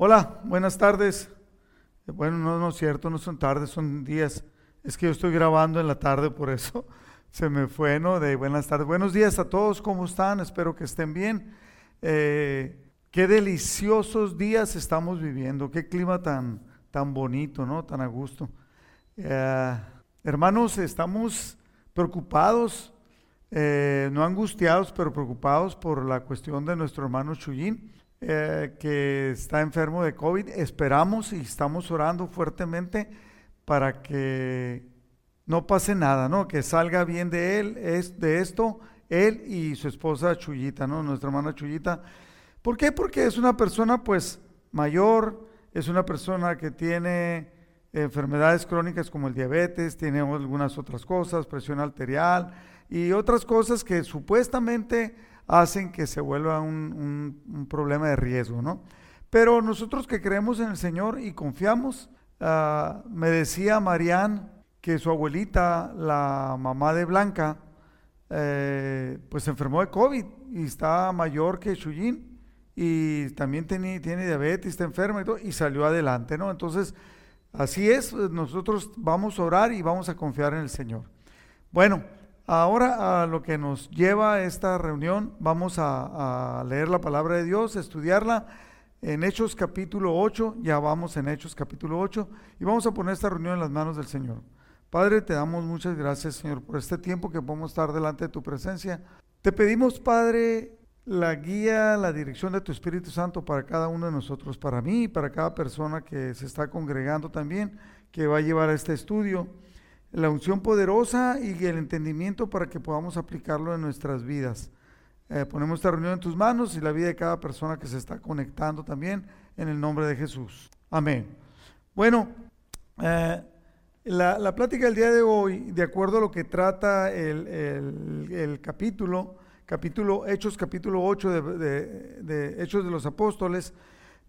Hola, buenas tardes. Bueno, no, es cierto, no son tardes, son días. Es que yo estoy grabando en la tarde, por eso se me fue, ¿no? De buenas tardes. Buenos días a todos, ¿cómo están? Espero que estén bien. Eh, qué deliciosos días estamos viviendo, qué clima tan, tan bonito, ¿no? Tan a gusto. Eh, hermanos, estamos preocupados, eh, no angustiados, pero preocupados por la cuestión de nuestro hermano Chuyín. Eh, que está enfermo de COVID. Esperamos y estamos orando fuertemente para que no pase nada, ¿no? Que salga bien de él, es de esto, él y su esposa Chuyita, ¿no? Nuestra hermana Chuyita. ¿Por qué? Porque es una persona, pues, mayor, es una persona que tiene enfermedades crónicas como el diabetes, tiene algunas otras cosas, presión arterial y otras cosas que supuestamente hacen que se vuelva un, problema de riesgo, ¿no? Pero nosotros que creemos en el Señor y confiamos, ah, me decía Marían que su abuelita, la mamá de Blanca, eh, pues se enfermó de COVID y está mayor que Shuyin y también tiene, tiene diabetes, está enferma y todo, y salió adelante, ¿no? Entonces, así es, nosotros vamos a orar y vamos a confiar en el Señor. Bueno, Ahora a lo que nos lleva a esta reunión, vamos a, leer la palabra de Dios, estudiarla en Hechos capítulo 8, ya vamos en Hechos capítulo 8, y vamos a poner esta reunión en las manos del Señor. Padre, te damos muchas gracias, Señor, por este tiempo que podemos estar delante de tu presencia. Te pedimos, Padre, la guía, la dirección de tu Espíritu Santo para cada uno de nosotros, para mí y para cada persona que se está congregando también, que va a llevar a este estudio la unción poderosa y el entendimiento para que podamos aplicarlo en nuestras vidas. Eh, ponemos esta reunión en tus manos y la vida de cada persona que se está conectando también en el nombre de Jesús. Amén. Bueno, eh, la, plática del día de hoy, de acuerdo a lo que trata el, capítulo, capítulo Hechos, capítulo 8 de Hechos de los Apóstoles,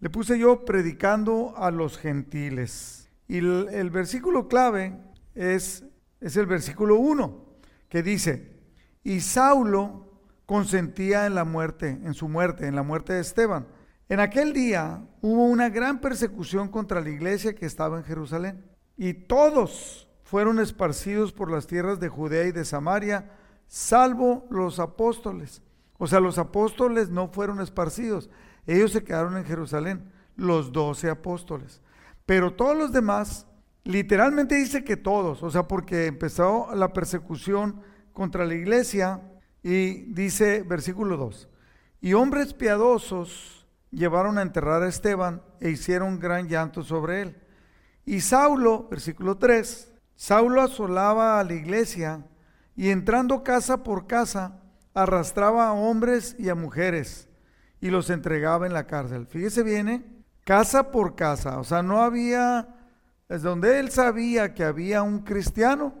le puse yo predicando a los gentiles. Y el versículo clave es, es el versículo 1, que dice, y Saulo consentía en la muerte, en su muerte, en la muerte de Esteban. En aquel día hubo una gran persecución contra la iglesia que estaba en Jerusalén, y todos fueron esparcidos por las tierras de Judea y de Samaria, salvo los apóstoles. O sea, los apóstoles no fueron esparcidos, ellos se quedaron en Jerusalén, los doce apóstoles. Pero todos los demás Literalmente dice que todos, o sea, porque empezó la persecución contra la iglesia y dice versículo 2, y hombres piadosos llevaron a enterrar a Esteban e hicieron gran llanto sobre él. Y Saulo, versículo 3, Saulo asolaba a la iglesia y entrando casa por casa, arrastraba a hombres y a mujeres y los entregaba en la cárcel. Fíjese bien, ¿eh? casa por casa, o sea, no había es donde él sabía que había un cristiano,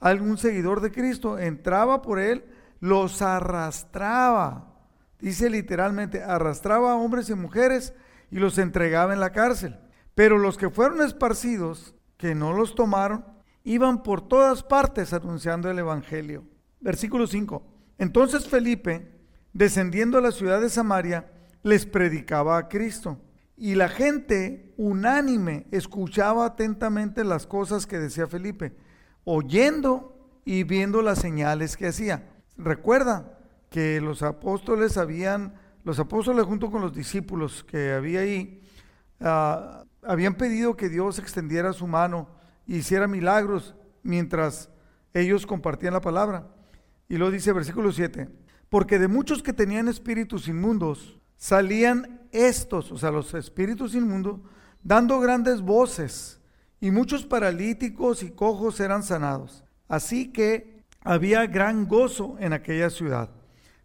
algún seguidor de Cristo, entraba por él, los arrastraba. Dice literalmente, arrastraba a hombres y mujeres y los entregaba en la cárcel. Pero los que fueron esparcidos, que no los tomaron, iban por todas partes anunciando el Evangelio. Versículo 5. Entonces Felipe, descendiendo a la ciudad de Samaria, les predicaba a Cristo. Y la gente unánime escuchaba atentamente las cosas que decía Felipe, oyendo y viendo las señales que hacía. Recuerda que los apóstoles habían, los apóstoles junto con los discípulos que había ahí, ah, habían pedido que Dios extendiera su mano e hiciera milagros mientras ellos compartían la palabra. Y lo dice versículo 7, porque de muchos que tenían espíritus inmundos, salían estos, o sea, los espíritus inmundos, dando grandes voces, y muchos paralíticos y cojos eran sanados. Así que había gran gozo en aquella ciudad.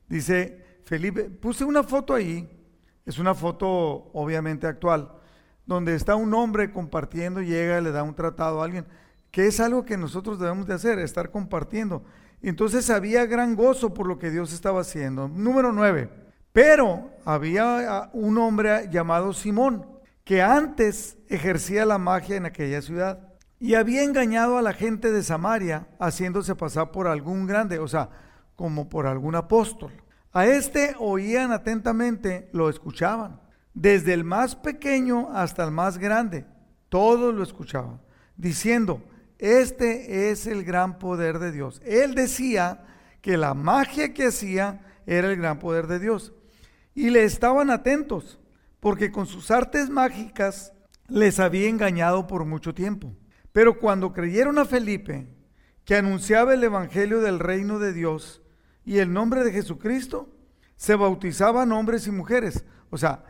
Dice Felipe, puse una foto ahí, es una foto obviamente actual, donde está un hombre compartiendo, llega le da un tratado a alguien, que es algo que nosotros debemos de hacer, estar compartiendo. Entonces había gran gozo por lo que Dios estaba haciendo. Número nueve. Pero había ah, un hombre llamado Simón que antes ejercía la magia en aquella ciudad y había engañado a la gente de Samaria haciéndose pasar por algún grande, o sea, como por algún apóstol. A este oían atentamente, lo escuchaban. desde el más pequeño hasta el más grande. Todos lo escuchaban, diciendo, este es el gran poder de Dios. Él decía que la magia que hacía era el gran poder de Dios. Y le estaban atentos, porque con sus artes mágicas les había engañado por mucho tiempo. Pero cuando creyeron a Felipe, que anunciaba el Evangelio del reino de Dios y el nombre de Jesucristo, se bautizaban hombres y mujeres. O sea,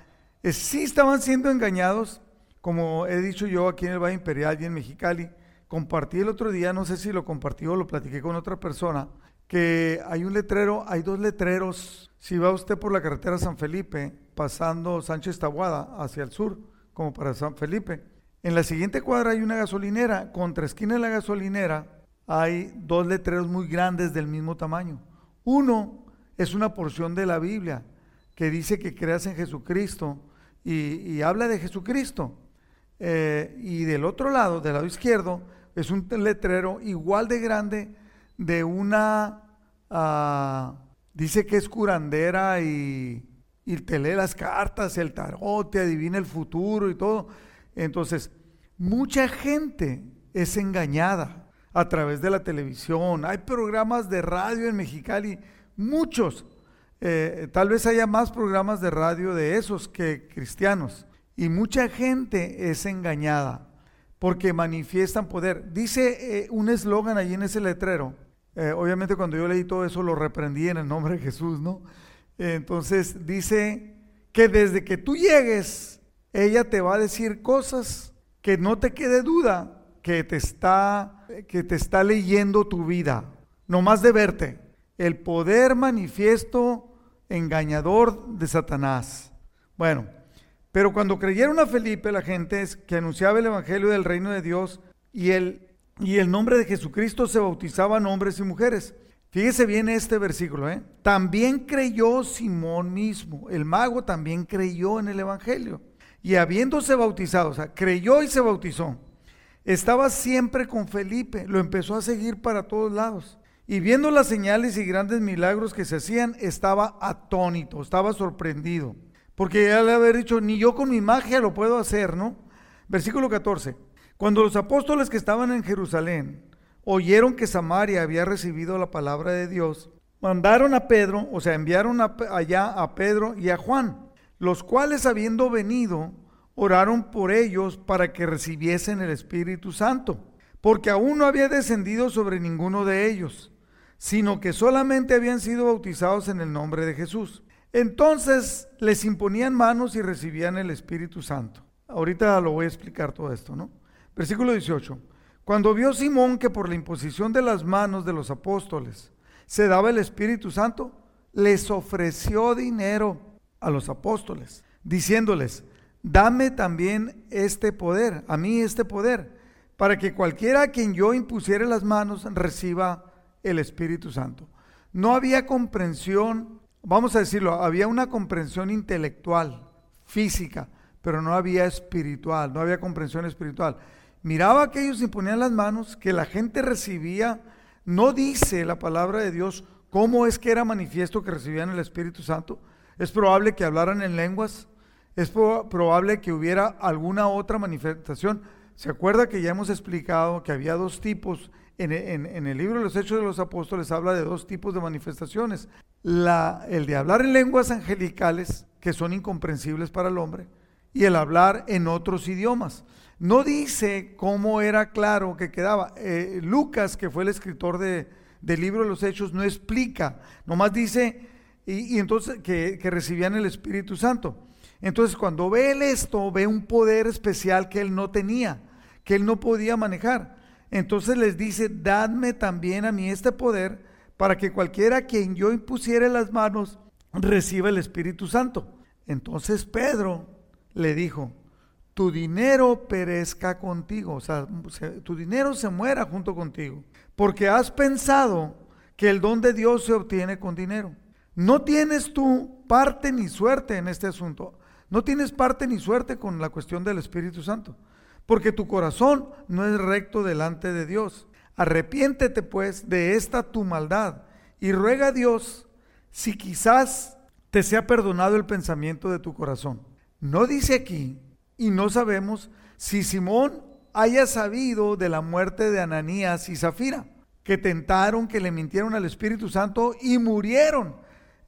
sí estaban siendo engañados, como he dicho yo aquí en el Valle Imperial y en Mexicali. Compartí el otro día, no sé si lo compartí o lo platiqué con otra persona, que hay un letrero, hay dos letreros. Si va usted por la carretera San Felipe, pasando Sánchez Tabuada hacia el sur, como para San Felipe, en la siguiente cuadra hay una gasolinera. Contra esquina de la gasolinera hay dos letreros muy grandes del mismo tamaño. Uno es una porción de la Biblia que dice que creas en Jesucristo y, habla de Jesucristo. Eh, y del otro lado, del lado izquierdo, es un letrero igual de grande de una, ah, dice que es curandera y, te lee las cartas, el tarot, te adivina el futuro y todo. Entonces, mucha gente es engañada a través de la televisión. Hay programas de radio en Mexicali, muchos. Eh, tal vez haya más programas de radio de esos que cristianos. Y mucha gente es engañada porque manifiestan poder. Dice eh, un eslogan allí en ese letrero. Eh, obviamente cuando yo leí todo eso lo reprendí en el nombre de Jesús, ¿no? entonces dice que desde que tú llegues, ella te va a decir cosas que no te quede duda que te está, que te está leyendo tu vida, no más de verte. El poder manifiesto engañador de Satanás. Bueno, pero cuando creyeron a Felipe, la gente que anunciaba el Evangelio del reino de Dios y el, y el nombre de Jesucristo se bautizaban hombres y mujeres. Fíjese bien este versículo, ¿eh? También creyó Simón mismo, el mago también creyó en el Evangelio. Y habiéndose bautizado, o sea, creyó y se bautizó. Estaba siempre con Felipe, lo empezó a seguir para todos lados. Y viendo las señales y grandes milagros que se hacían, estaba atónito, estaba sorprendido. Porque ya le había dicho, ni yo con mi magia lo puedo hacer, ¿no? Versículo 14. Cuando los apóstoles que estaban en Jerusalén oyeron que Samaria había recibido la palabra de Dios, mandaron a Pedro, o sea, enviaron allá a Pedro y a Juan, los cuales habiendo venido, oraron por ellos para que recibiesen el Espíritu Santo, porque aún no había descendido sobre ninguno de ellos, sino que solamente habían sido bautizados en el nombre de Jesús. Entonces les imponían manos y recibían el Espíritu Santo. Ahorita lo voy a explicar todo esto, ¿no? Versículo 18. Cuando vio Simón que por la imposición de las manos de los apóstoles se daba el Espíritu Santo, les ofreció dinero a los apóstoles, diciéndoles, dame también este poder, a mí este poder, para que cualquiera a quien yo impusiere las manos reciba el Espíritu Santo. No había comprensión, vamos a decirlo, había una comprensión intelectual, física, pero no había espiritual, no había comprensión espiritual. Miraba que ellos imponían las manos, que la gente recibía, no dice la palabra de Dios cómo es que era manifiesto que recibían el Espíritu Santo. Es probable que hablaran en lenguas, es probable que hubiera alguna otra manifestación. ¿Se acuerda que ya hemos explicado que había dos tipos? En, el libro de los Hechos de los Apóstoles habla de dos tipos de manifestaciones. El de hablar en lenguas angelicales, que son incomprensibles para el hombre, y el hablar en otros idiomas. No dice cómo era claro que quedaba. Eh, Lucas, que fue el escritor de, del libro de los Hechos, no explica, nomás dice, y, entonces que, que recibían el Espíritu Santo. Entonces cuando ve él esto, ve un poder especial que él no tenía, que él no podía manejar. Entonces les dice, dadme también a mí este poder para que cualquiera a quien yo impusiere las manos reciba el Espíritu Santo. Entonces Pedro le dijo, tu dinero perezca contigo, o sea, tu dinero se muera junto contigo, porque has pensado que el don de Dios se obtiene con dinero. No tienes tú parte ni suerte en este asunto. No tienes parte ni suerte con la cuestión del Espíritu Santo, porque tu corazón no es recto delante de Dios. Arrepiéntete pues de esta tu maldad y ruega a Dios si quizás te sea perdonado el pensamiento de tu corazón. No dice aquí, y no sabemos si Simón haya sabido de la muerte de Ananías y Zafira, que tentaron, que le mintieron al Espíritu Santo y murieron.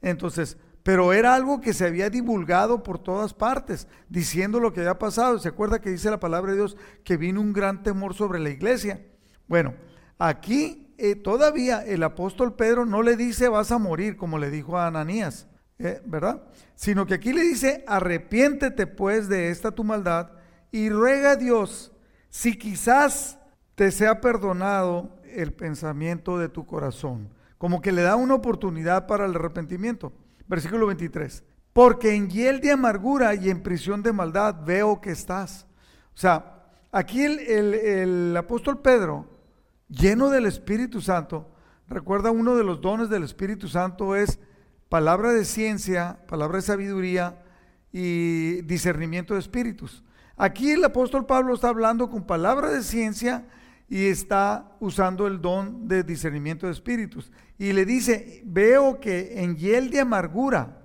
Entonces, pero era algo que se había divulgado por todas partes, diciendo lo que había pasado. ¿Se acuerda que dice la palabra de Dios que vino un gran temor sobre la iglesia? Bueno, aquí eh, todavía el apóstol Pedro no le dice vas a morir, como le dijo a Ananías, eh, ¿verdad? Sino que aquí le dice, arrepiéntete pues de esta tu maldad y ruega a Dios si quizás te sea perdonado el pensamiento de tu corazón. Como que le da una oportunidad para el arrepentimiento. Versículo 23. Porque en hiel de amargura y en prisión de maldad veo que estás. O sea, aquí el, el apóstol Pedro, lleno del Espíritu Santo, recuerda uno de los dones del Espíritu Santo es palabra de ciencia, palabra de sabiduría y discernimiento de espíritus. Aquí el apóstol Pablo está hablando con palabra de ciencia y está usando el don de discernimiento de espíritus. Y le dice, veo que en hiel de amargura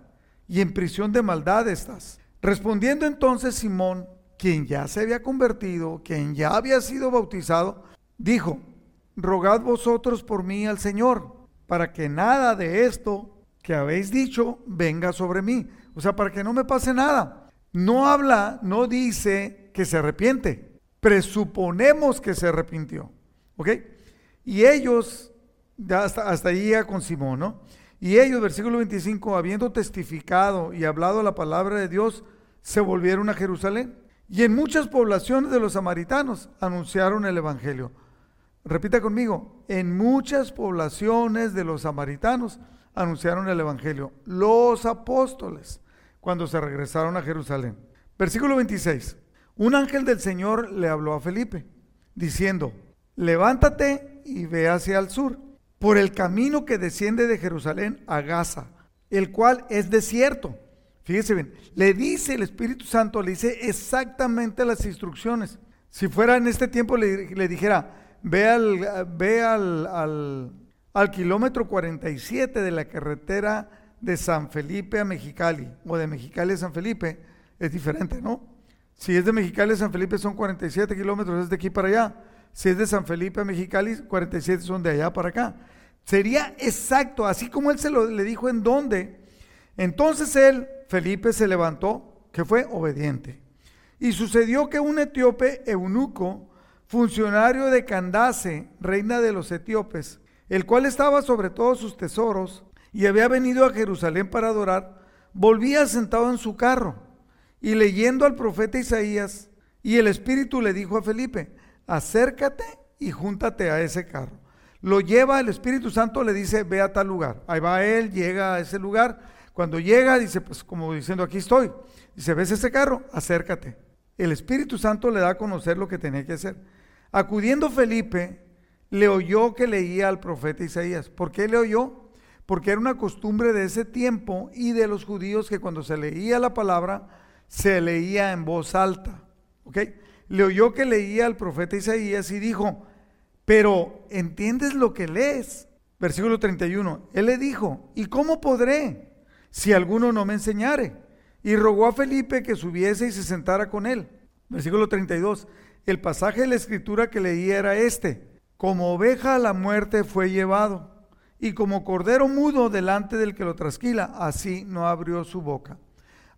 y en prisión de maldad estás. Respondiendo entonces Simón, quien ya se había convertido, quien ya había sido bautizado, dijo, rogad vosotros por mí al Señor, para que nada de esto que habéis dicho venga sobre mí. O sea, para que no me pase nada. No habla, no dice que se arrepiente presuponemos que se arrepintió. ¿Ok? Y ellos, hasta, hasta ahí ya con Simón, ¿no? Y ellos, versículo 25, habiendo testificado y hablado la palabra de Dios, se volvieron a Jerusalén. Y en muchas poblaciones de los samaritanos anunciaron el Evangelio. Repita conmigo, en muchas poblaciones de los samaritanos anunciaron el Evangelio. Los apóstoles, cuando se regresaron a Jerusalén. Versículo 26. Un ángel del Señor le habló a Felipe, diciendo, levántate y ve hacia el sur, por el camino que desciende de Jerusalén a Gaza, el cual es desierto. Fíjese bien, le dice el Espíritu Santo, le dice exactamente las instrucciones. Si fuera en este tiempo le, dijera, ve, al, ve al, al, al kilómetro 47 de la carretera de San Felipe a Mexicali, o de Mexicali a San Felipe, es diferente, ¿no? Si es de Mexicali a San Felipe son 47 kilómetros, es de aquí para allá. Si es de San Felipe a Mexicali, 47 son de allá para acá. Sería exacto, así como él se lo le dijo en dónde. Entonces él, Felipe, se levantó, que fue obediente. Y sucedió que un etíope eunuco, funcionario de Candace, reina de los etíopes, el cual estaba sobre todos sus tesoros y había venido a Jerusalén para adorar, volvía sentado en su carro y leyendo al profeta Isaías, y el Espíritu le dijo a Felipe, acércate y júntate a ese carro. Lo lleva el Espíritu Santo, le dice, ve a tal lugar. Ahí va él, llega a ese lugar. Cuando llega, dice, pues como diciendo, aquí estoy. Dice, ¿ves ese carro? Acércate. El Espíritu Santo le da a conocer lo que tenía que hacer. Acudiendo Felipe, le oyó que leía al profeta Isaías. ¿Por qué le oyó? Porque era una costumbre de ese tiempo y de los judíos que cuando se leía la palabra, se leía en voz alta. ¿Ok? Le oyó que leía al profeta Isaías y dijo, pero ¿entiendes lo que lees? Versículo 31. Él le dijo, ¿y cómo podré si alguno no me enseñare? Y rogó a Felipe que subiese y se sentara con él. Versículo 32. El pasaje de la escritura que leía era este. Como oveja a la muerte fue llevado, y como cordero mudo delante del que lo trasquila, así no abrió su boca.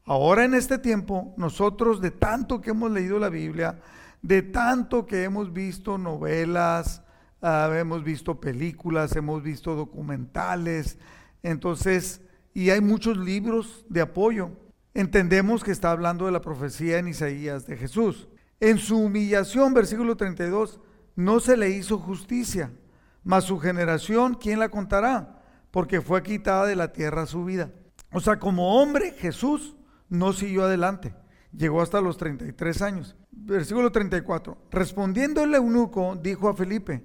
Ahora en este tiempo, nosotros de tanto que hemos leído la Biblia, de tanto que hemos visto novelas, ah, hemos visto películas, hemos visto documentales, entonces, y hay muchos libros de apoyo, entendemos que está hablando de la profecía en Isaías de Jesús. En su humillación, versículo 32, no se le hizo justicia, mas su generación, ¿quién la contará? Porque fue quitada de la tierra su vida. O sea, como hombre, Jesús no siguió adelante. Llegó hasta los 33 años. Versículo 34. Respondiendo el eunuco, dijo a Felipe,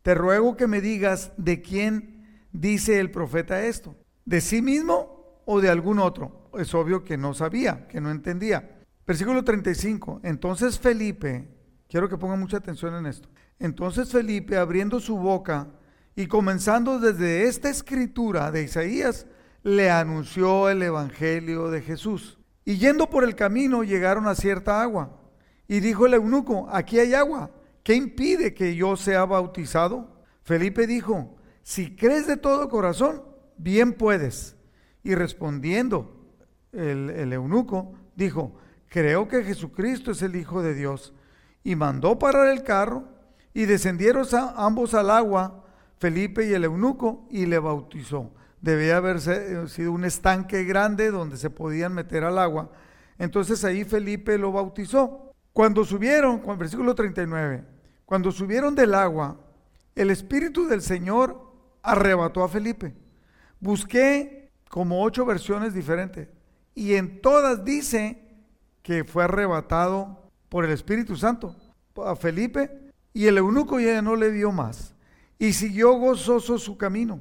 te ruego que me digas de quién dice el profeta esto, de sí mismo o de algún otro. Es obvio que no sabía, que no entendía. Versículo 35. Entonces Felipe, quiero que pongan mucha atención en esto. Entonces Felipe, abriendo su boca y comenzando desde esta escritura de Isaías, le anunció el Evangelio de Jesús. Y yendo por el camino llegaron a cierta agua. Y dijo el eunuco, aquí hay agua. ¿Qué impide que yo sea bautizado? Felipe dijo, si crees de todo corazón, bien puedes. Y respondiendo el, el eunuco, dijo, creo que Jesucristo es el Hijo de Dios. Y mandó parar el carro y descendieron ambos al agua, Felipe y el eunuco, y le bautizó. Debía haber eh, sido un estanque grande donde se podían meter al agua. Entonces ahí Felipe lo bautizó. Cuando subieron, con versículo 39, cuando subieron del agua, el Espíritu del Señor arrebató a Felipe. Busqué como ocho versiones diferentes y en todas dice que fue arrebatado por el Espíritu Santo a Felipe y el eunuco ya no le vio más y siguió gozoso su camino.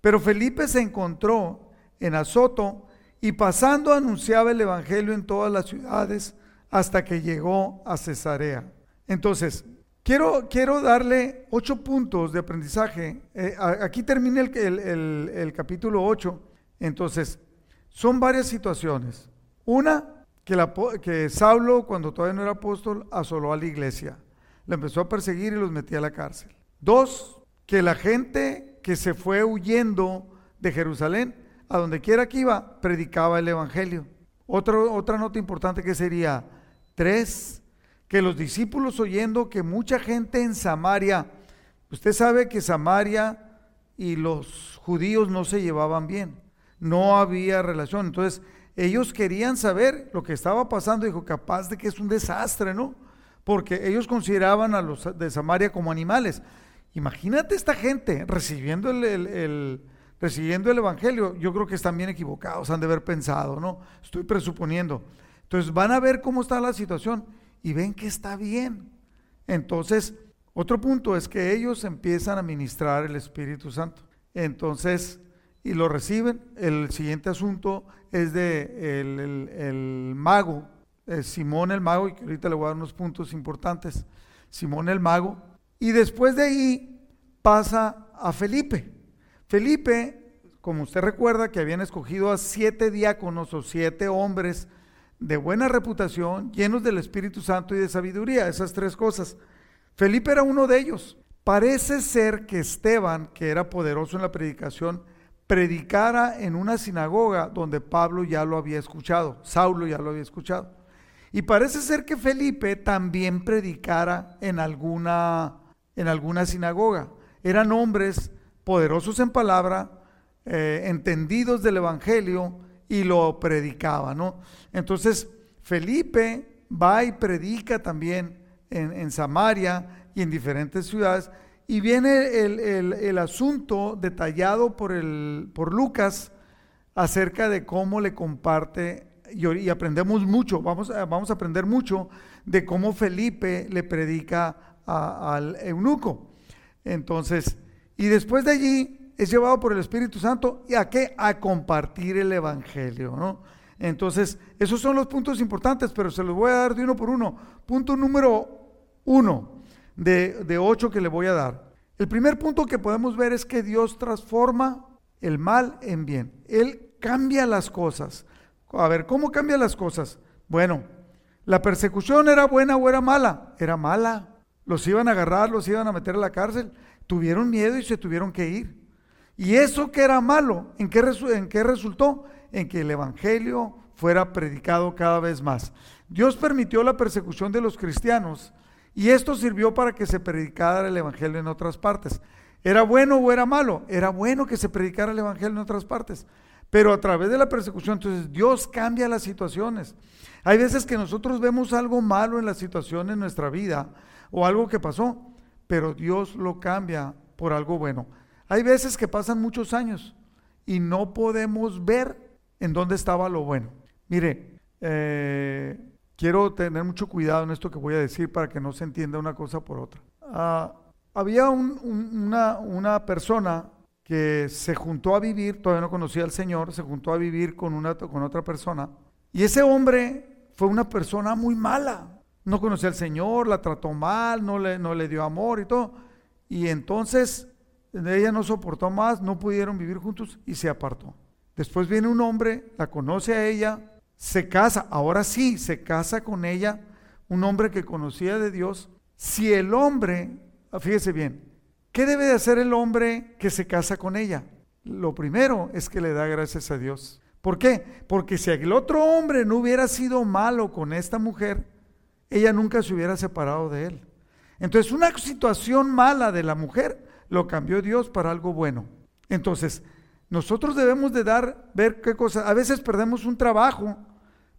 Pero Felipe se encontró en Azoto y pasando anunciaba el Evangelio en todas las ciudades hasta que llegó a Cesarea. Entonces, quiero, quiero darle ocho puntos de aprendizaje. Eh, aquí termina el, el capítulo 8. Entonces, son varias situaciones. Una, que, la, que Saulo, cuando todavía no era apóstol, asoló a la iglesia. La empezó a perseguir y los metía a la cárcel. Dos, que la gente que se fue huyendo de Jerusalén, a donde quiera que iba, predicaba el Evangelio. otra nota importante que sería, tres, que los discípulos oyendo que mucha gente en Samaria, usted sabe que Samaria y los judíos no se llevaban bien no había relación. Entonces, ellos querían saber lo que estaba pasando. Dijo, capaz de que es un desastre, ¿no? Porque ellos consideraban a los de Samaria como animales. Imagínate esta gente recibiendo el, recibiendo el Evangelio. Yo creo que están bien equivocados, han de haber pensado, ¿no? Estoy presuponiendo. Entonces van a ver cómo está la situación y ven que está bien. Entonces, otro punto es que ellos empiezan a ministrar el Espíritu Santo. Entonces, y lo reciben. El siguiente asunto es de el, mago, Simón el mago, y que ahorita le voy a dar unos puntos importantes. Simón el mago. Y después de ahí pasa a Felipe. Felipe, como usted recuerda, que habían escogido a siete diáconos o siete hombres de buena reputación, llenos del Espíritu Santo y de sabiduría, esas tres cosas. Felipe era uno de ellos. Parece ser que Esteban, que era poderoso en la predicación, predicara en una sinagoga donde Pablo ya lo había escuchado, Saulo ya lo había escuchado. Y parece ser que Felipe también predicara en alguna, en alguna sinagoga. Eran hombres poderosos en palabra, eh, entendidos del Evangelio y lo predicaba, ¿no? Entonces, Felipe va y predica también en, Samaria y en diferentes ciudades y viene el, asunto detallado por, el, por Lucas acerca de cómo le comparte, y, aprendemos mucho, vamos a, vamos a aprender mucho de cómo Felipe le predica al eunuco. Entonces, y después de allí es llevado por el Espíritu Santo y a qué? A compartir el Evangelio, ¿no? Entonces, esos son los puntos importantes, pero se los voy a dar de uno por uno. Punto número uno de, ocho que le voy a dar. El primer punto que podemos ver es que Dios transforma el mal en bien. Él cambia las cosas. A ver, ¿cómo cambia las cosas? Bueno, la persecución era buena o era mala. Era mala. Los iban a agarrar, los iban a meter a la cárcel. Tuvieron miedo y se tuvieron que ir. Y eso que era malo, ¿en qué, ¿en qué resultó? En que el Evangelio fuera predicado cada vez más. Dios permitió la persecución de los cristianos y esto sirvió para que se predicara el Evangelio en otras partes. ¿Era bueno o era malo? Era bueno que se predicara el Evangelio en otras partes. Pero a través de la persecución, entonces Dios cambia las situaciones. Hay veces que nosotros vemos algo malo en la situación en nuestra vida o algo que pasó, pero Dios lo cambia por algo bueno. Hay veces que pasan muchos años y no podemos ver en dónde estaba lo bueno. Mire, eh, quiero tener mucho cuidado en esto que voy a decir para que no se entienda una cosa por otra. Ah, había una, una, persona que se juntó a vivir, todavía no conocía al Señor, se juntó a vivir con, una, con otra persona. Y ese hombre fue una persona muy mala. No conocía al Señor, la trató mal, no le, no le dio amor y todo. Y entonces ella no soportó más, no pudieron vivir juntos y se apartó. Después viene un hombre, la conoce a ella, se casa, ahora sí, se casa con ella, un hombre que conocía de Dios. Si el hombre, fíjese bien, ¿qué debe de hacer el hombre que se casa con ella? Lo primero es que le da gracias a Dios. ¿Por qué? Porque si el otro hombre no hubiera sido malo con esta mujer, ella nunca se hubiera separado de él. Entonces, una situación mala de la mujer lo cambió Dios para algo bueno. Entonces, nosotros debemos de dar, ver qué cosa. A veces perdemos un trabajo,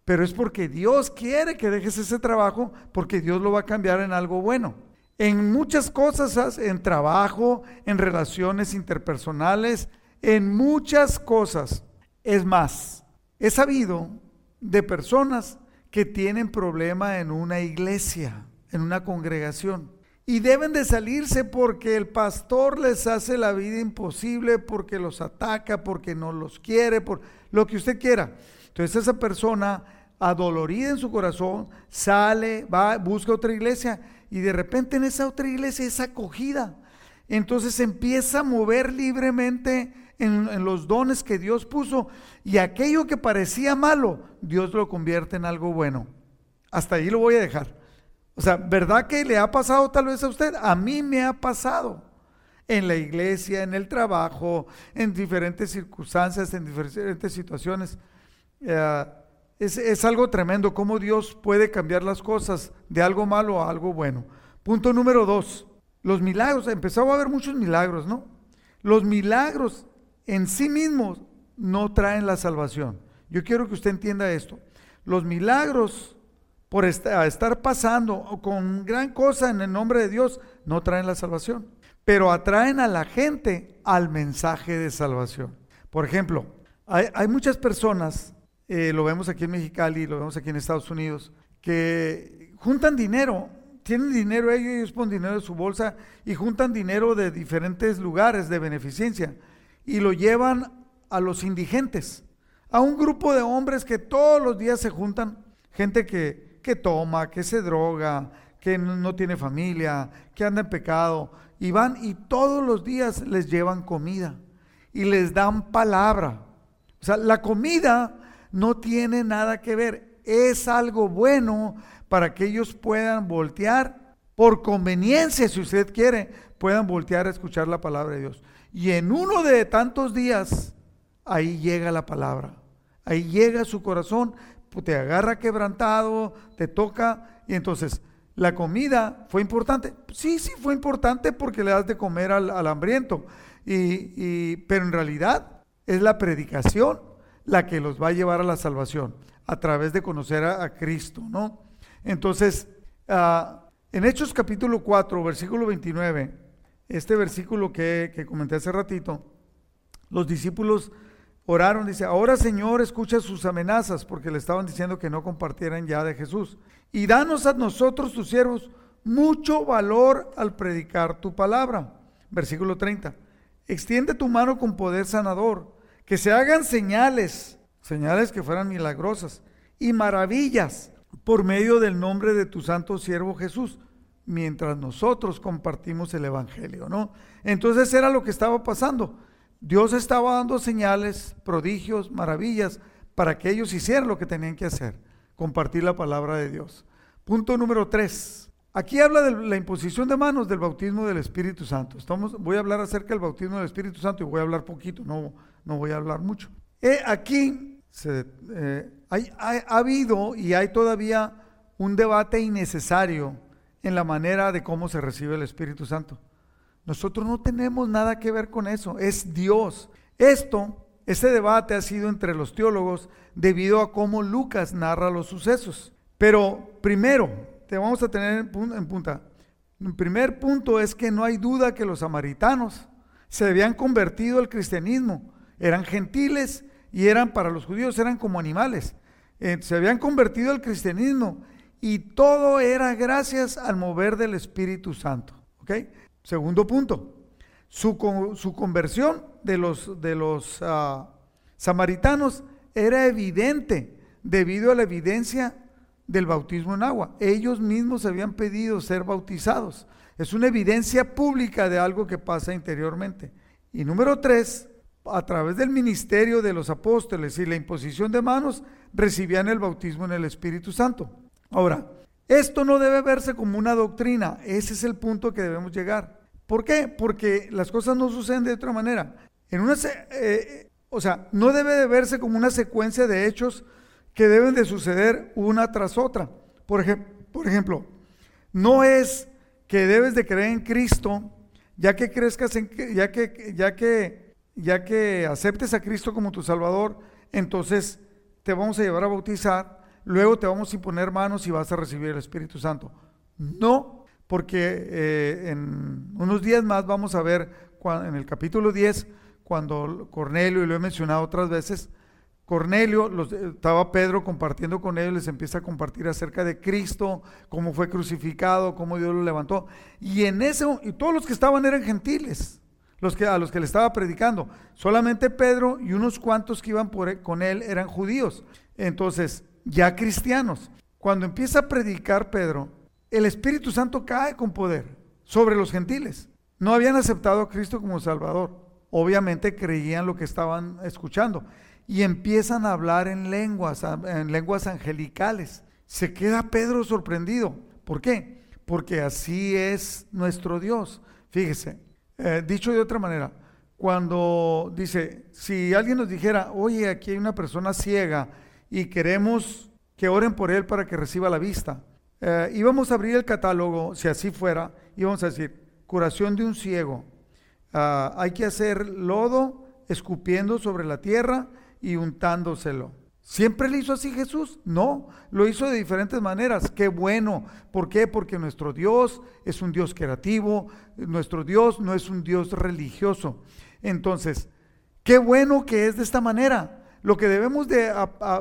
pero es porque Dios quiere que dejes ese trabajo, porque Dios lo va a cambiar en algo bueno. En muchas cosas, en trabajo, en relaciones interpersonales, en muchas cosas. Es más, he sabido de personas que tienen problema en una iglesia, en una congregación. Y deben de salirse porque el pastor les hace la vida imposible, porque los ataca, porque no los quiere, por lo que usted quiera. Entonces esa persona adolorida en su corazón sale, va, busca otra iglesia y de repente en esa otra iglesia es acogida. Entonces empieza a mover libremente en, los dones que Dios puso y aquello que parecía malo, Dios lo convierte en algo bueno. Hasta ahí lo voy a dejar. O sea, ¿verdad que le ha pasado tal vez a usted? A mí me ha pasado en la iglesia, en el trabajo, en diferentes circunstancias, en diferentes situaciones. Eh, es, es, algo tremendo cómo Dios puede cambiar las cosas de algo malo a algo bueno. Punto número dos, los milagros. Empezó a haber muchos milagros, ¿no? Los milagros en sí mismos no traen la salvación. Yo quiero que usted entienda esto. Los milagros por estar pasando con gran cosa en el nombre de Dios no traen la salvación, pero atraen a la gente al mensaje de salvación. Por ejemplo, hay, muchas personas, eh, lo vemos aquí en Mexicali, lo vemos aquí en Estados Unidos, que juntan dinero, tienen dinero ellos, ponen dinero de su bolsa y juntan dinero de diferentes lugares de beneficencia y lo llevan a los indigentes, a un grupo de hombres que todos los días se juntan, gente que, que toma, que se droga, que no tiene familia, que anda en pecado, y van y todos los días les llevan comida y les dan palabra. O sea, la comida no tiene nada que ver, es algo bueno para que ellos puedan voltear por conveniencia, si usted quiere, puedan voltear a escuchar la palabra de Dios. Y en uno de tantos días, ahí llega la palabra, ahí llega su corazón, pues, te agarra quebrantado, te toca, y entonces, ¿la comida fue importante? Sí, sí, fue importante porque le das de comer al, hambriento, y, pero en realidad es la predicación la que los va a llevar a la salvación, a través de conocer a, Cristo, ¿no? Entonces, ah, en Hechos capítulo 4, versículo 29, este versículo que, comenté hace ratito, los discípulos oraron, dice, ahora Señor, escucha sus amenazas, porque le estaban diciendo que no compartieran ya de Jesús. Y danos a nosotros, tus siervos, mucho valor al predicar tu palabra. Versículo 30. Extiende tu mano con poder sanador, que se hagan señales, señales que fueran milagrosas, y maravillas por medio del nombre de tu santo siervo Jesús mientras nosotros compartimos el Evangelio, ¿no? Entonces era lo que estaba pasando. Dios estaba dando señales, prodigios, maravillas, para que ellos hicieran lo que tenían que hacer, compartir la palabra de Dios. Punto número tres. Aquí habla de la imposición de manos del bautismo del Espíritu Santo. Voy a hablar acerca del bautismo del Espíritu Santo y voy a hablar poquito, no, no voy a hablar mucho. Aquí eh, ha habido y hay todavía un debate innecesario en la manera de cómo se recibe el Espíritu Santo. Nosotros no tenemos nada que ver con eso, es Dios. Esto, ese debate ha sido entre los teólogos debido a cómo Lucas narra los sucesos. Pero primero, te vamos a tener en punta. El primer punto es que no hay duda que los samaritanos se habían convertido al cristianismo. Eran gentiles y eran para los judíos, eran como animales. Eh, se habían convertido al cristianismo y todo era gracias al mover del Espíritu Santo. Segundo punto, su, conversión de los, de los ah, samaritanos era evidente debido a la evidencia del bautismo en agua. Ellos mismos habían pedido ser bautizados. Es una evidencia pública de algo que pasa interiormente. Y número tres, a través del ministerio de los apóstoles y la imposición de manos, recibían el bautismo en el Espíritu Santo. Ahora, esto no debe verse como una doctrina, ese es el punto que debemos llegar. ¿Por qué? Porque las cosas no suceden de otra manera. En una, eh, o sea, no debe de verse como una secuencia de hechos que deben de suceder una tras otra. Por, por ejemplo, no es que debes de creer en Cristo, ya que crezcas en, ya que, ya que, ya que aceptes a Cristo como tu Salvador, entonces te vamos a llevar a bautizar, luego te vamos a imponer manos y vas a recibir el Espíritu Santo. No, porque eh, en unos días más vamos a ver en el capítulo 10, cuando Cornelio, y lo he mencionado otras veces, Cornelio, los, estaba Pedro compartiendo con ellos, les empieza a compartir acerca de Cristo, cómo fue crucificado, cómo Dios lo levantó. Y en ese, y todos los que estaban eran gentiles, que, a los que le estaba predicando. Solamente Pedro y unos cuantos que iban e, con él eran judíos. Entonces, ya cristianos. Cuando empieza a predicar Pedro, el Espíritu Santo cae con poder sobre los gentiles. No habían aceptado a Cristo como Salvador. Obviamente creían lo que estaban escuchando y empiezan a hablar en lenguas, en lenguas angelicales. Se queda Pedro sorprendido. ¿Por qué? Porque así es nuestro Dios. Fíjese, eh, dicho de otra manera, cuando dice, si alguien nos dijera, oye, aquí hay una persona ciega y queremos que oren por él para que reciba la vista, eh, íbamos a abrir el catálogo, si así fuera, íbamos a decir, curación de un ciego. Ah, hay que hacer lodo escupiendo sobre la tierra y untándoselo. ¿Siempre le hizo así Jesús? No, lo hizo de diferentes maneras. Qué bueno. ¿Por qué? Porque nuestro Dios es un Dios creativo, nuestro Dios no es un Dios religioso. Entonces, qué bueno que es de esta manera. Lo que debemos de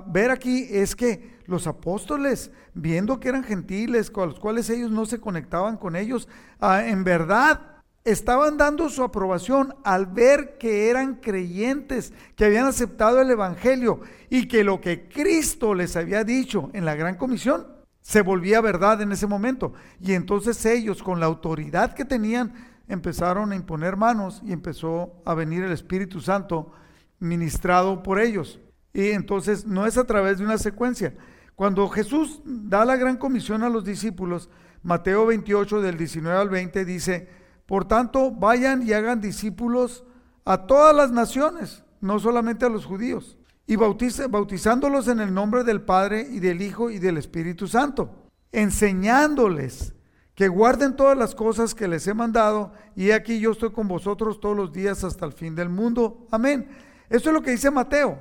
ver aquí es que los apóstoles, viendo que eran gentiles, con los cuales ellos no se conectaban con ellos, ah, en verdad estaban dando su aprobación al ver que eran creyentes, que habían aceptado el Evangelio y que lo que Cristo les había dicho en la gran comisión se volvía verdad en ese momento. Y entonces ellos, con la autoridad que tenían, empezaron a imponer manos y empezó a venir el Espíritu Santo ministrado por ellos. Y entonces no es a través de una secuencia. Cuando Jesús da la gran comisión a los discípulos, Mateo 28 del 19 al 20 dice, por tanto, vayan y hagan discípulos a todas las naciones, no solamente a los judíos, y bautizándolos en el nombre del Padre y del Hijo y del Espíritu Santo, enseñándoles que guarden todas las cosas que les he mandado, y aquí yo estoy con vosotros todos los días hasta el fin del mundo. Amén. Eso es lo que dice Mateo.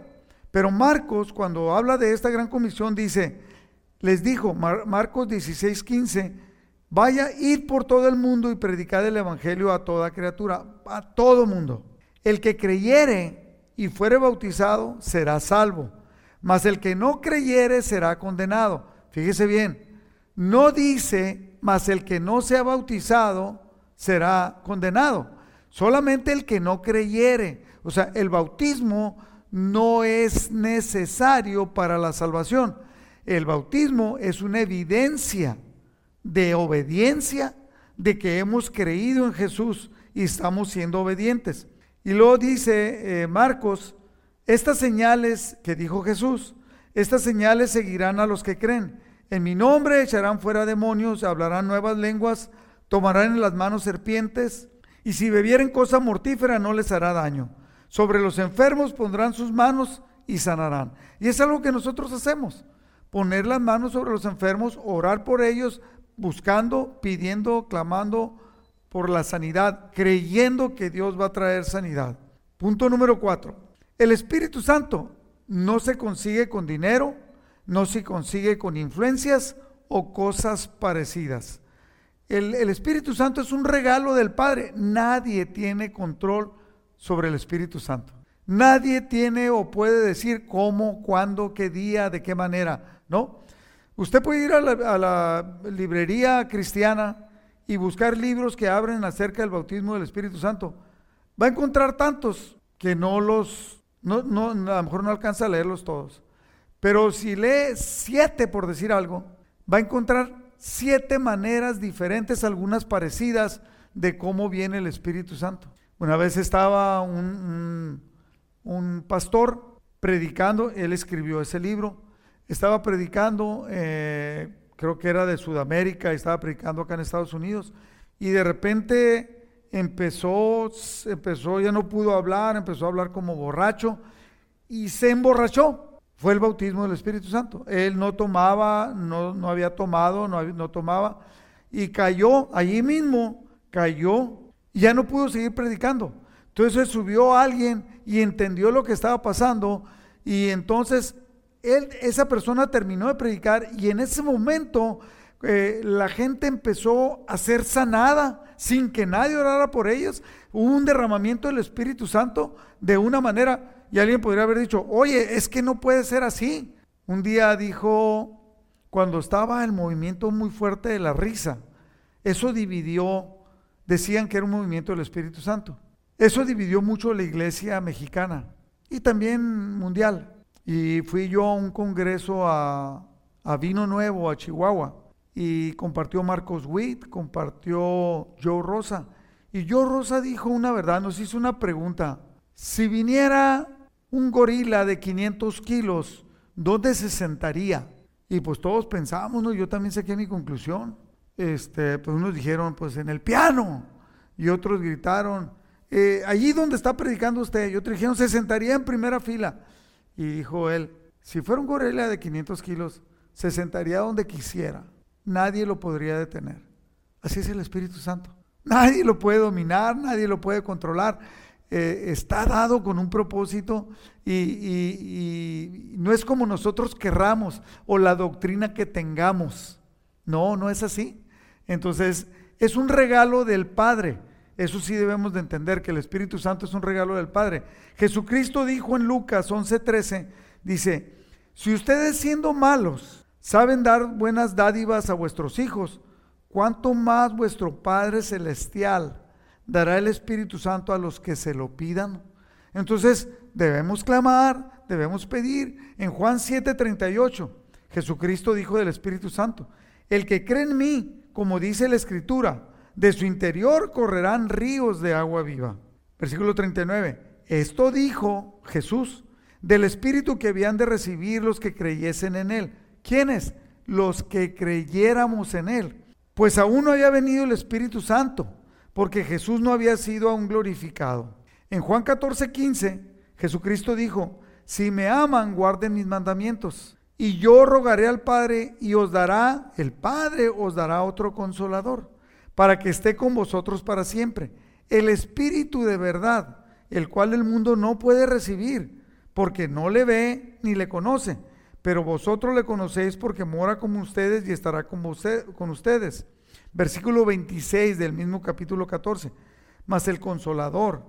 Pero Marcos, cuando habla de esta gran comisión, dice, les dijo, Marcos 16, 15, Vaya, id por todo el mundo y predicad el Evangelio a toda criatura, a todo mundo. El que creyere y fuere bautizado será salvo, mas el que no creyere será condenado. Fíjese bien, no dice, mas el que no sea bautizado será condenado. Solamente el que no creyere. O sea, el bautismo no es necesario para la salvación. El bautismo es una evidencia de obediencia, de que hemos creído en Jesús y estamos siendo obedientes. Y luego dice eh, Marcos, estas señales que dijo Jesús, estas señales seguirán a los que creen. En mi nombre echarán fuera demonios, hablarán nuevas lenguas, tomarán en las manos serpientes, y si bebieren cosa mortífera no les hará daño. Sobre los enfermos pondrán sus manos y sanarán. Y es algo que nosotros hacemos, poner las manos sobre los enfermos, orar por ellos, buscando, pidiendo, clamando por la sanidad, creyendo que Dios va a traer sanidad. Punto número cuatro. El Espíritu Santo no se consigue con dinero, no se consigue con influencias o cosas parecidas. El, el, Espíritu Santo es un regalo del Padre. Nadie tiene control sobre el Espíritu Santo. Nadie tiene o puede decir cómo, cuándo, qué día, de qué manera. No, Usted puede ir a la, librería cristiana y buscar libros que abren acerca del bautismo del Espíritu Santo. Va a encontrar tantos que no los, no, no, a lo mejor no alcanza a leerlos todos. Pero si lee siete, por decir algo, va a encontrar siete maneras diferentes, algunas parecidas, de cómo viene el Espíritu Santo. Una vez estaba un, un pastor predicando, él escribió ese libro, estaba predicando, eh, creo que era de Sudamérica, estaba predicando acá en Estados Unidos, y de repente empezó, empezó, ya no pudo hablar, empezó a hablar como borracho, y se emborrachó. Fue el bautismo del Espíritu Santo. Él no tomaba, no, no había tomado, no, no tomaba, y cayó allí mismo, cayó, y ya no pudo seguir predicando. Entonces subió alguien y entendió lo que estaba pasando, y entonces esa persona terminó de predicar, y en ese momento eh, la gente empezó a ser sanada sin que nadie orara por ellos. Hubo un derramamiento del Espíritu Santo de una manera y alguien podría haber dicho, oye, es que no puede ser así. Un día dijo, cuando estaba el movimiento muy fuerte de la risa, eso dividió, decían que era un movimiento del Espíritu Santo. Eso dividió mucho la iglesia mexicana y también mundial. Y fui yo a un congreso a, a Vino Nuevo, a Chihuahua, y compartió Marcos Witt, compartió Joe Rosa. Y Joe Rosa dijo una verdad, nos hizo una pregunta. Si viniera un gorila de 500 kilos, ¿dónde se sentaría? Y pues todos pensábamos, ¿no? Yo también saqué mi conclusión. Este, pues unos dijeron, pues en el piano. Y otros gritaron, eh, allí donde está predicando usted. Y otros dijeron, se sentaría en primera fila. Y dijo él, si fuera un gorila de 500 kilos, se sentaría donde quisiera. Nadie lo podría detener. Así es el Espíritu Santo. Nadie lo puede dominar, nadie lo puede controlar. Eh, está dado con un propósito y, no es como nosotros querramos o la doctrina que tengamos. No, no es así. Entonces, es un regalo del Padre. Eso sí debemos de entender que el Espíritu Santo es un regalo del Padre. Jesucristo dijo en Lucas 11:13, dice, si ustedes siendo malos saben dar buenas dádivas a vuestros hijos, ¿cuánto más vuestro Padre Celestial dará el Espíritu Santo a los que se lo pidan. Entonces debemos clamar, debemos pedir. En Juan 7:38, Jesucristo dijo del Espíritu Santo, el que cree en mí, como dice la Escritura, de su interior correrán ríos de agua viva. Versículo 39, esto dijo Jesús del Espíritu que habían de recibir los que creyesen en Él. ¿Quiénes? Los que creyéramos en Él. Pues aún no había venido el Espíritu Santo porque Jesús no había sido aún glorificado. En Juan 14, 15, Jesucristo dijo, si me aman, guarden mis mandamientos. Y yo rogaré al Padre y os dará, el Padre os dará otro consolador, para que esté con vosotros para siempre. El Espíritu de verdad, el cual el mundo no puede recibir, porque no le ve ni le conoce. Pero vosotros le conocéis porque mora como ustedes y estará con, con ustedes Versículo 26 del mismo capítulo 14. Mas el consolador,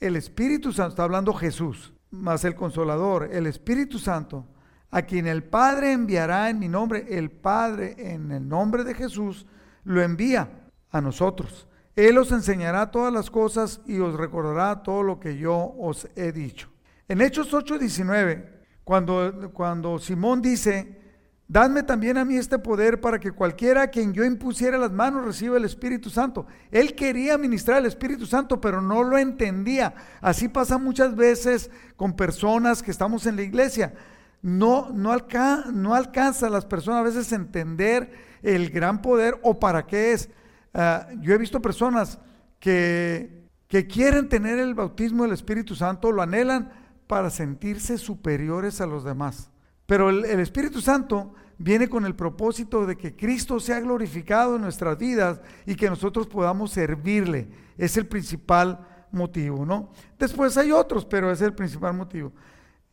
el Espíritu Santo, está hablando Jesús, mas el consolador, el Espíritu Santo, a quien el Padre enviará en mi nombre, el Padre en el nombre de Jesús, lo envía a nosotros. Él os enseñará todas las cosas y os recordará todo lo que yo os he dicho. En Hechos 8:19, cuando, cuando Simón dice, Dadme también a mí este poder para que cualquiera a quien yo impusiera las manos reciba el Espíritu Santo. Él quería ministrar el Espíritu Santo, pero no lo entendía. Así pasa muchas veces con personas que estamos en la iglesia. No, no, no alcanza a las personas a veces entender el gran poder o para qué es. Ah, yo he visto personas que, que quieren tener el bautismo del Espíritu Santo, lo anhelan para sentirse superiores a los demás. Pero el, Espíritu Santo viene con el propósito de que Cristo sea glorificado en nuestras vidas y que nosotros podamos servirle. Es el principal motivo, ¿no? Después hay otros, pero es el principal motivo.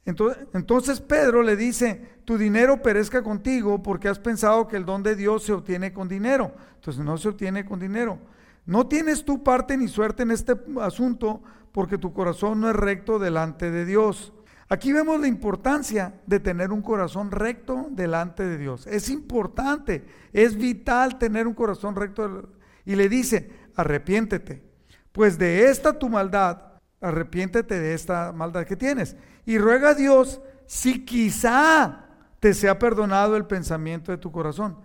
Entonces, Pedro le dice, tu dinero perezca contigo porque has pensado que el don de Dios se obtiene con dinero. Entonces no se obtiene con dinero. No tienes tu parte ni suerte en este asunto porque tu corazón no es recto delante de Dios. Aquí vemos la importancia de tener un corazón recto delante de Dios. Es importante, es vital tener un corazón recto. Y le dice, arrepiéntete, pues de esta tu maldad, arrepiéntete de esta maldad que tienes. Y ruega a Dios si quizá te sea perdonado el pensamiento de tu corazón,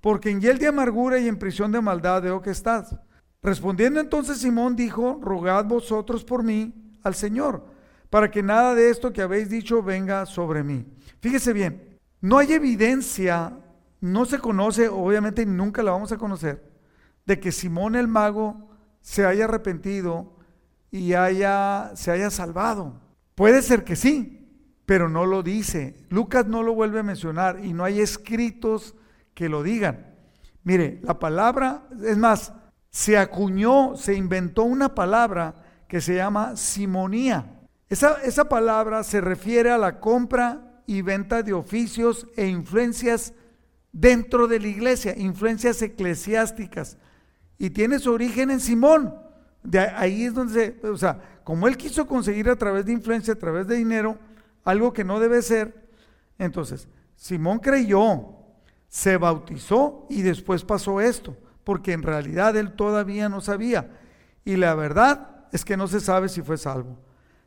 porque en hiel de amargura y en prisión de maldad veo que estás. Respondiendo entonces Simón dijo, rogad vosotros por mí al Señor para que nada de esto que habéis dicho venga sobre mí. Fíjese bien, no hay evidencia, no se conoce, obviamente nunca la vamos a conocer, de que Simón el mago se haya arrepentido y haya, se haya salvado. Puede ser que sí, pero no lo dice. Lucas no lo vuelve a mencionar y no hay escritos que lo digan. Mire, la palabra, es más, se acuñó, se inventó una palabra que se llama simonía. Esa, esa palabra se refiere a la compra y venta de oficios e influencias dentro de la iglesia, influencias eclesiásticas. Y tiene su origen en Simón. De ahí es donde se, o sea, como él quiso conseguir a través de influencia, a través de dinero, algo que no debe ser, entonces Simón creyó, se bautizó y después pasó esto, porque en realidad él todavía no sabía. Y la verdad es que no se sabe si fue salvo.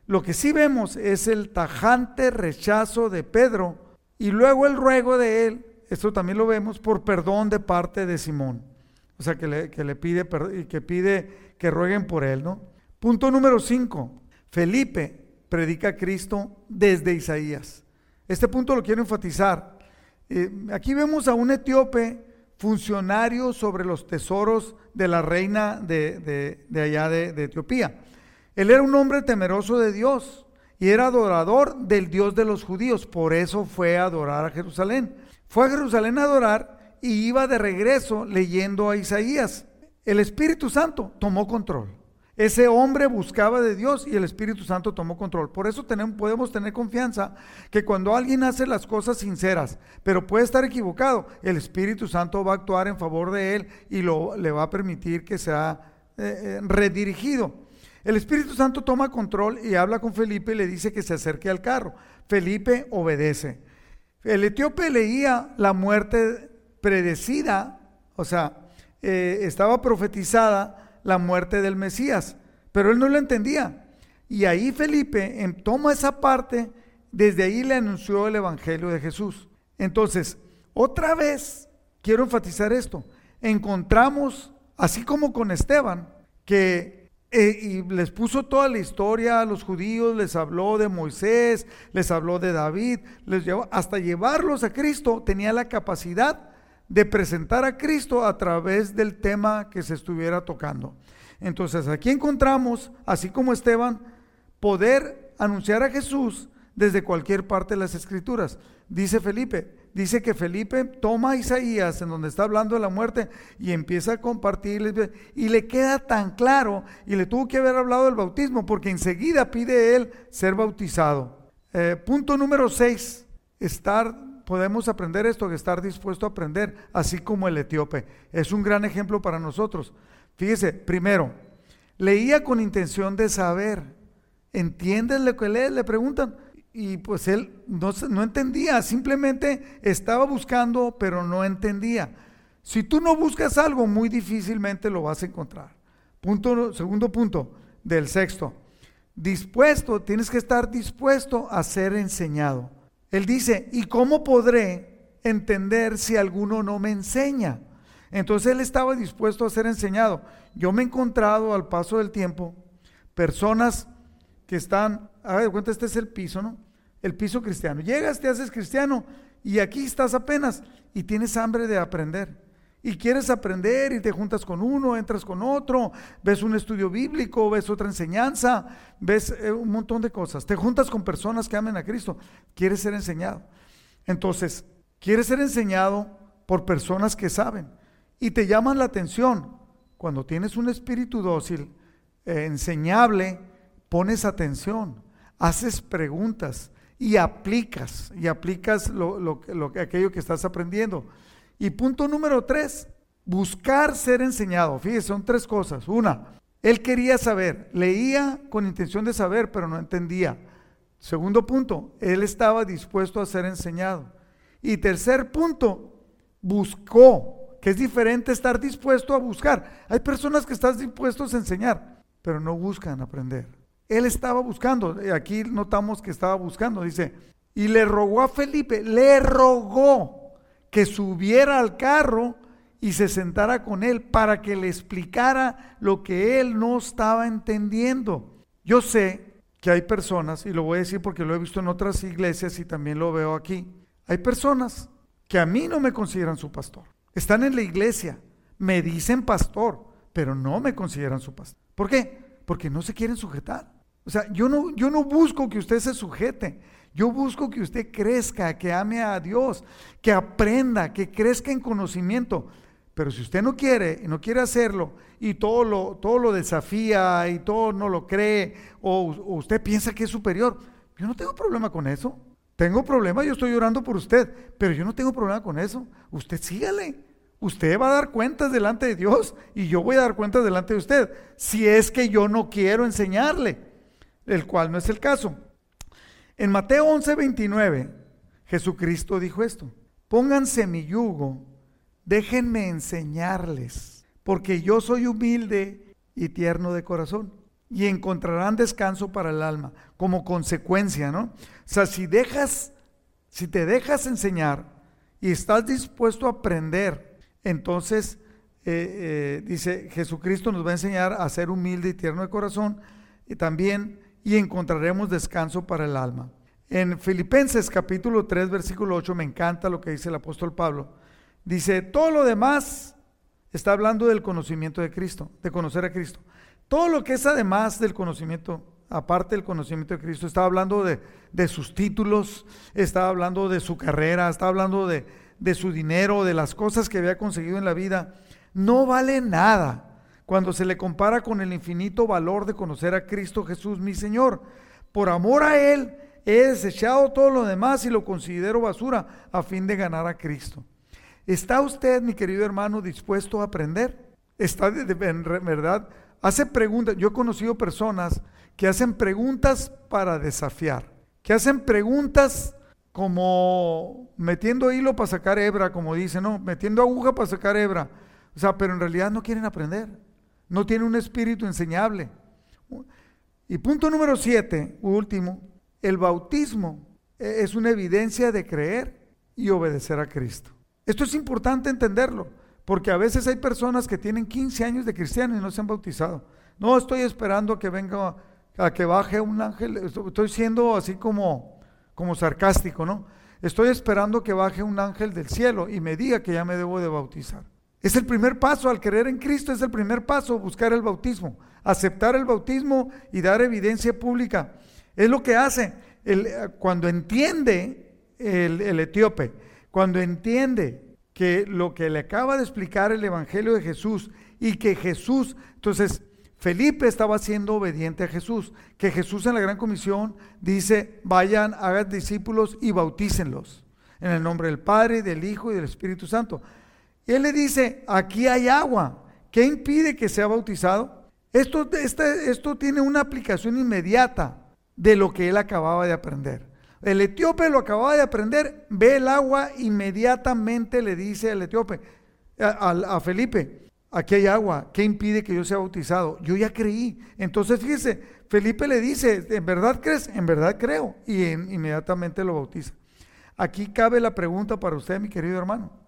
Lo que sí vemos es el tajante rechazo de Pedro y luego el ruego de él, esto también lo vemos, por perdón de parte de Simón. O sea, que le, que le pide que pide que rueguen por él, ¿no? Punto número 5. Felipe predica a Cristo desde Isaías. Este punto lo quiero enfatizar. Eh, aquí vemos a un etíope funcionario sobre los tesoros de la reina de, allá de, de Etiopía. Él era un hombre temeroso de Dios y era adorador del Dios de los judíos. Por eso fue a adorar a Jerusalén. Fue a Jerusalén a adorar y iba de regreso leyendo a Isaías. El Espíritu Santo tomó control. Ese hombre buscaba de Dios y el Espíritu Santo tomó control. Por eso tenemos, podemos tener confianza que cuando alguien hace las cosas sinceras, pero puede estar equivocado, el Espíritu Santo va a actuar en favor de él y lo, le va a permitir que sea eh, eh, redirigido. El Espíritu Santo toma control y habla con Felipe y le dice que se acerque al carro. Felipe obedece. El etíope leía la muerte predecida, o sea, eh, estaba profetizada la muerte del Mesías, pero él no lo entendía. Y ahí Felipe em, toma esa parte, desde ahí le anunció el Evangelio de Jesús. Entonces, otra vez, quiero enfatizar esto, encontramos, así como con Esteban, que eh, y les puso toda la historia a los judíos, les habló de Moisés, les habló de David, les llevó, hasta llevarlos a Cristo, tenía la capacidad de presentar a Cristo a través del tema que se estuviera tocando. Entonces aquí encontramos, así como Esteban, poder anunciar a Jesús desde cualquier parte de las escrituras. Dice Felipe, dice que Felipe toma a Isaías en donde está hablando de la muerte y empieza a compartir y le queda tan claro y le tuvo que haber hablado del bautismo porque enseguida pide él ser bautizado. Eh, punto número 6, estar podemos aprender esto, que estar dispuesto a aprender, así como el etíope. Es un gran ejemplo para nosotros. Fíjese, primero, leía con intención de saber. ¿Entiendes lo que lees? Le preguntan. Y pues él no, no entendía, simplemente estaba buscando, pero no entendía. Si tú no buscas algo, muy difícilmente lo vas a encontrar. Punto, segundo punto del sexto. Dispuesto, tienes que estar dispuesto a ser enseñado. Él dice, ¿y cómo podré entender si alguno no me enseña? Entonces él estaba dispuesto a ser enseñado. Yo me he encontrado al paso del tiempo personas que están, a ver, cuenta, este es el piso, ¿no? El piso cristiano. Llegas, te haces cristiano y aquí estás apenas y tienes hambre de aprender. Y quieres aprender y te juntas con uno, entras con otro, ves un estudio bíblico, ves otra enseñanza, ves eh, un montón de cosas. Te juntas con personas que amen a Cristo. Quieres ser enseñado. Entonces, quieres ser enseñado por personas que saben y te llaman la atención. Cuando tienes un espíritu dócil, eh, enseñable, pones atención, haces preguntas y aplicas, y aplicas lo, lo, aquello que estás aprendiendo. Y punto número tres, buscar ser enseñado. Fíjese, son tres cosas. Una, él quería saber, leía con intención de saber, pero no entendía. Segundo punto, él estaba dispuesto a ser enseñado. Y tercer punto, buscó, que es diferente estar dispuesto a buscar. Hay personas que están dispuestos a enseñar, pero no buscan aprender. Él estaba buscando, aquí notamos que estaba buscando, dice, y le rogó a Felipe, le rogó que subiera al carro y se sentara con él para que le explicara lo que él no estaba entendiendo. Yo sé que hay personas, y lo voy a decir porque lo he visto en otras iglesias y también lo veo aquí, hay personas que a mí no me consideran su pastor. Están en la iglesia, me dicen pastor, pero no me consideran su pastor. ¿Por qué? Porque no se quieren sujetar. O sea, yo no, yo no busco que usted se sujete. Yo busco que usted crezca, que ame a Dios, que aprenda, que crezca en conocimiento. Pero si usted no quiere no quiere hacerlo y todo lo, todo lo desafía y todo no lo cree o, usted piensa que es superior, yo no tengo problema con eso. Tengo problema, yo estoy llorando por usted, pero yo no tengo problema con eso. Usted sígale. Usted va a dar cuentas delante de Dios y yo voy a dar cuentas delante de usted, si es que yo no quiero enseñarle, el cual no es el caso. En Mateo 11:29, Jesucristo dijo esto, pónganse mi yugo déjenme enseñarles, porque yo soy humilde y tierno de corazón, y encontrarán descanso para el alma, como consecuencia, ¿no? O sea, si dejas, si te dejas enseñar y estás dispuesto a aprender, entonces, eh, eh, dice, Jesucristo nos va a enseñar a ser humilde y tierno de corazón, y también, y encontraremos descanso para el alma. En Filipenses capítulo 3, versículo 8, me encanta lo que dice el apóstol Pablo. Dice, todo lo demás está hablando del conocimiento de Cristo, de conocer a Cristo. Todo lo que es además del conocimiento, aparte del conocimiento de Cristo, está hablando de, sus títulos, está hablando de su carrera, está hablando de, de su dinero, de las cosas que había conseguido en la vida. No vale nada cuando se le compara con el infinito valor de conocer a Cristo Jesús, mi Señor. Por amor a Él, he desechado todo lo demás y lo considero basura a fin de ganar a Cristo. ¿Está usted, mi querido hermano, dispuesto a aprender? ¿Está en verdad? Hace preguntas. Yo he conocido personas que hacen preguntas para desafiar, que hacen preguntas como metiendo hilo para sacar hebra, como dicen, no, metiendo aguja para sacar hebra. O sea, pero en realidad no quieren aprender, no tienen un espíritu enseñable. Y punto número siete, último, el bautismo e-, es una evidencia de creer y obedecer a Cristo. Esto es importante entenderlo, porque a veces hay personas que tienen 15 años de cristiano y no se han bautizado. No estoy esperando que venga, a que baje un ángel, estoy siendo así como, como sarcástico, ¿no? Estoy esperando que baje un ángel del cielo y me diga que ya me debo de bautizar. Es el primer paso al creer en Cristo, es el primer paso buscar el bautismo, aceptar el bautismo y dar evidencia pública. Es lo que hace el, cuando entiende el, el etíope cuando entiende que lo que le acaba de explicar el Evangelio de Jesús y que Jesús, entonces Felipe estaba siendo obediente a Jesús, que Jesús en la gran comisión dice, vayan, hagan discípulos y bautícenlos en el nombre del Padre, del Hijo y del Espíritu Santo. Y él le dice, aquí hay agua, ¿qué impide que sea bautizado? Esto, este, esto tiene una aplicación inmediata de lo que él acababa de aprender. El etíope lo acababa de aprender, ve el agua, inmediatamente le dice al etíope, a, Felipe, aquí hay agua, ¿qué impide que yo sea bautizado? Yo ya creí. Entonces fíjese, Felipe le dice, ¿en verdad crees? En verdad creo. Y inmediatamente lo bautiza. Aquí cabe la pregunta para usted, mi querido hermano.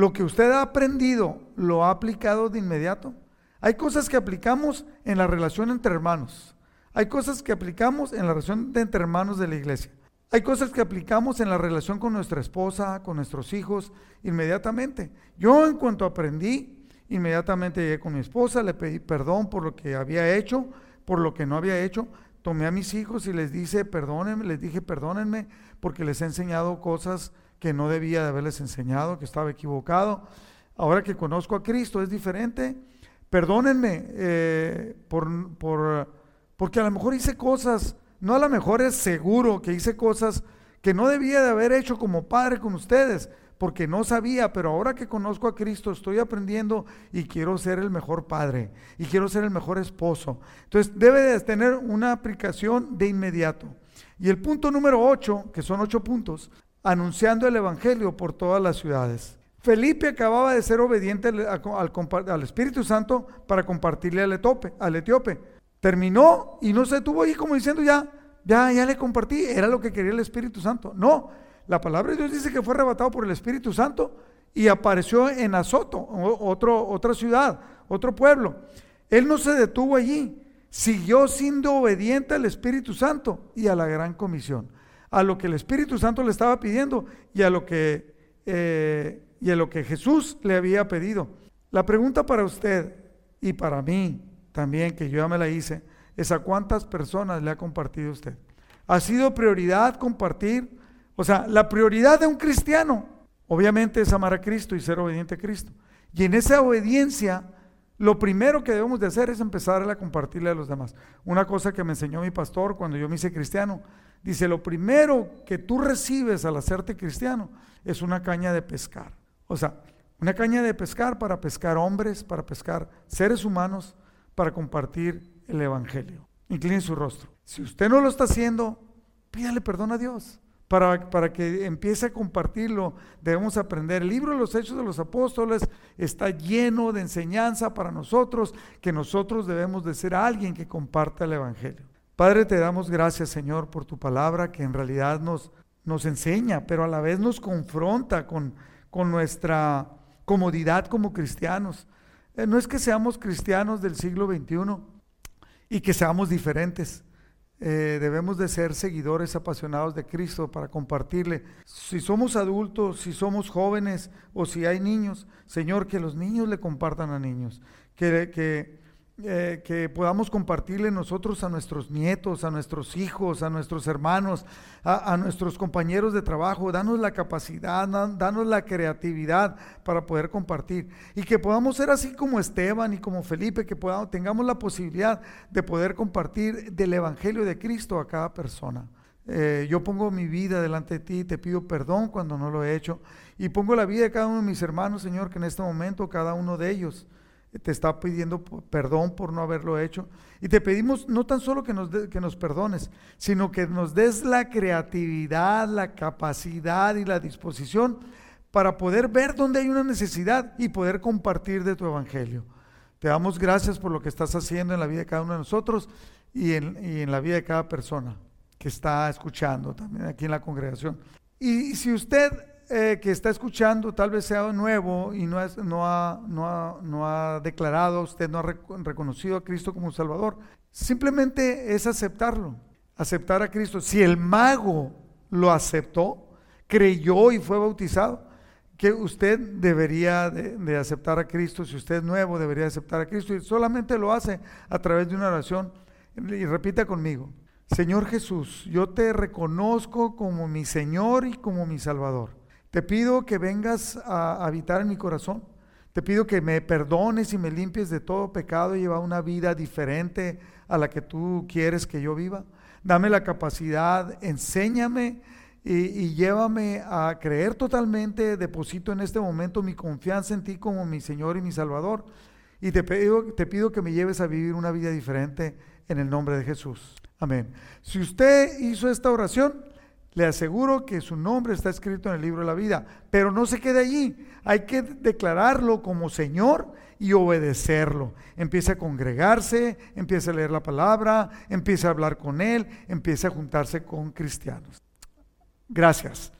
¿Lo que usted ha aprendido lo ha aplicado de inmediato? Hay cosas que aplicamos en la relación entre hermanos. Hay cosas que aplicamos en la relación entre hermanos de la iglesia. Hay cosas que aplicamos en la relación con nuestra esposa, con nuestros hijos, inmediatamente. Yo en cuanto aprendí, inmediatamente llegué con mi esposa, le pedí perdón por lo que había hecho, por lo que no había hecho. Tomé a mis hijos y les dije, perdónenme, les dije, perdónenme, porque les he enseñado cosas que no debía de haberles enseñado, que estaba equivocado. Ahora que conozco a Cristo es diferente. Perdónenme eh, por, por, porque a lo mejor hice cosas no a lo mejor es seguro que hice cosas que no debía de haber hecho como padre con ustedes, porque no sabía, pero ahora que conozco a Cristo estoy aprendiendo y quiero ser el mejor padre y quiero ser el mejor esposo. Entonces debe de tener una aplicación de inmediato. Y el punto número 8, que son ocho puntos, anunciando el Evangelio por todas las ciudades. Felipe acababa de ser obediente al, Espíritu Santo para compartirle al etíope, al etíope terminó y no se detuvo ahí como diciendo ya, ya, ya le compartí, era lo que quería el Espíritu Santo. No, la palabra de Dios dice que fue arrebatado por el Espíritu Santo y apareció en Azoto, otro, otra ciudad, otro pueblo. Él no se detuvo allí. siguió siendo obediente al Espíritu Santo y a la gran comisión, a lo que el Espíritu Santo le estaba pidiendo y a lo que, eh, y a lo que Jesús le había pedido. La pregunta para usted y para mí también, que yo ya me la hice, es a cuántas personas le ha compartido usted. ¿Ha sido prioridad compartir? O sea, la prioridad de un cristiano, obviamente, es amar a Cristo y ser obediente a Cristo. Y en esa obediencia, lo primero que debemos de hacer es empezar a compartirle a los demás. Una cosa que me enseñó mi pastor cuando yo me hice cristiano, dice, lo primero que tú recibes al hacerte cristiano es una caña de pescar. O sea, una caña de pescar para pescar hombres, para pescar seres humanos, para compartir el Evangelio. Incline su rostro. Si usted no lo está haciendo, pídale perdón a Dios. Para, para, que empiece a compartirlo, debemos aprender. El libro de los Hechos de los Apóstoles está lleno de enseñanza para nosotros, que nosotros debemos de ser alguien que comparta el Evangelio. Padre, te damos gracias, Señor, por tu palabra, que en realidad nos, nos enseña, pero a la vez nos confronta con, con nuestra comodidad como cristianos. Eh, no es que seamos cristianos del siglo XXI y que seamos diferentes. Eh, debemos de ser seguidores apasionados de Cristo para compartirle. Si somos adultos, si somos jóvenes o si hay niños, Señor, que los niños le compartan a niños. Que, que eh, que podamos compartirle nosotros a nuestros nietos, a nuestros hijos, a nuestros hermanos, a, nuestros compañeros de trabajo. Danos la capacidad, danos la creatividad para poder compartir. Y que podamos ser así como Esteban y como Felipe, que podamos, tengamos la posibilidad de poder compartir del Evangelio de Cristo a cada persona. Eh, yo pongo mi vida delante de ti, te pido perdón cuando no lo he hecho. Y pongo la vida de cada uno de mis hermanos, Señor, que en este momento cada uno de ellos te está pidiendo perdón por no haberlo hecho. Y te pedimos no tan solo que nos, que nos perdones, sino que nos des la creatividad, la capacidad y la disposición para poder ver dónde hay una necesidad y poder compartir de tu evangelio. Te damos gracias por lo que estás haciendo en la vida de cada uno de nosotros y en, y en la vida de cada persona que está escuchando también aquí en la congregación. Y si usted eh, que está escuchando tal vez sea nuevo y no, es, no, ha, no, ha, no ha declarado, usted no ha reconocido a Cristo como Salvador, simplemente es aceptarlo, aceptar a Cristo. Si el mago lo aceptó, creyó y fue bautizado, que usted debería de, de, aceptar a Cristo, si usted es nuevo, debería aceptar a Cristo y solamente lo hace a través de una oración. Y repita conmigo, Señor Jesús, yo te reconozco como mi Señor y como mi Salvador. Te pido que vengas a habitar en mi corazón. Te pido que me perdones y me limpies de todo pecado y llevar una vida diferente a la que tú quieres que yo viva. Dame la capacidad, enséñame y, llévame a creer totalmente. Deposito en este momento mi confianza en ti como mi Señor y mi Salvador. Y te pido, te pido que me lleves a vivir una vida diferente en el nombre de Jesús. Amén. Si usted hizo esta oración, le aseguro que su nombre está escrito en el libro de la vida, pero no se quede allí. Hay que declararlo como Señor y obedecerlo. Empiece a congregarse, empiece a leer la palabra, empiece a hablar con Él, empiece a juntarse con cristianos. Gracias.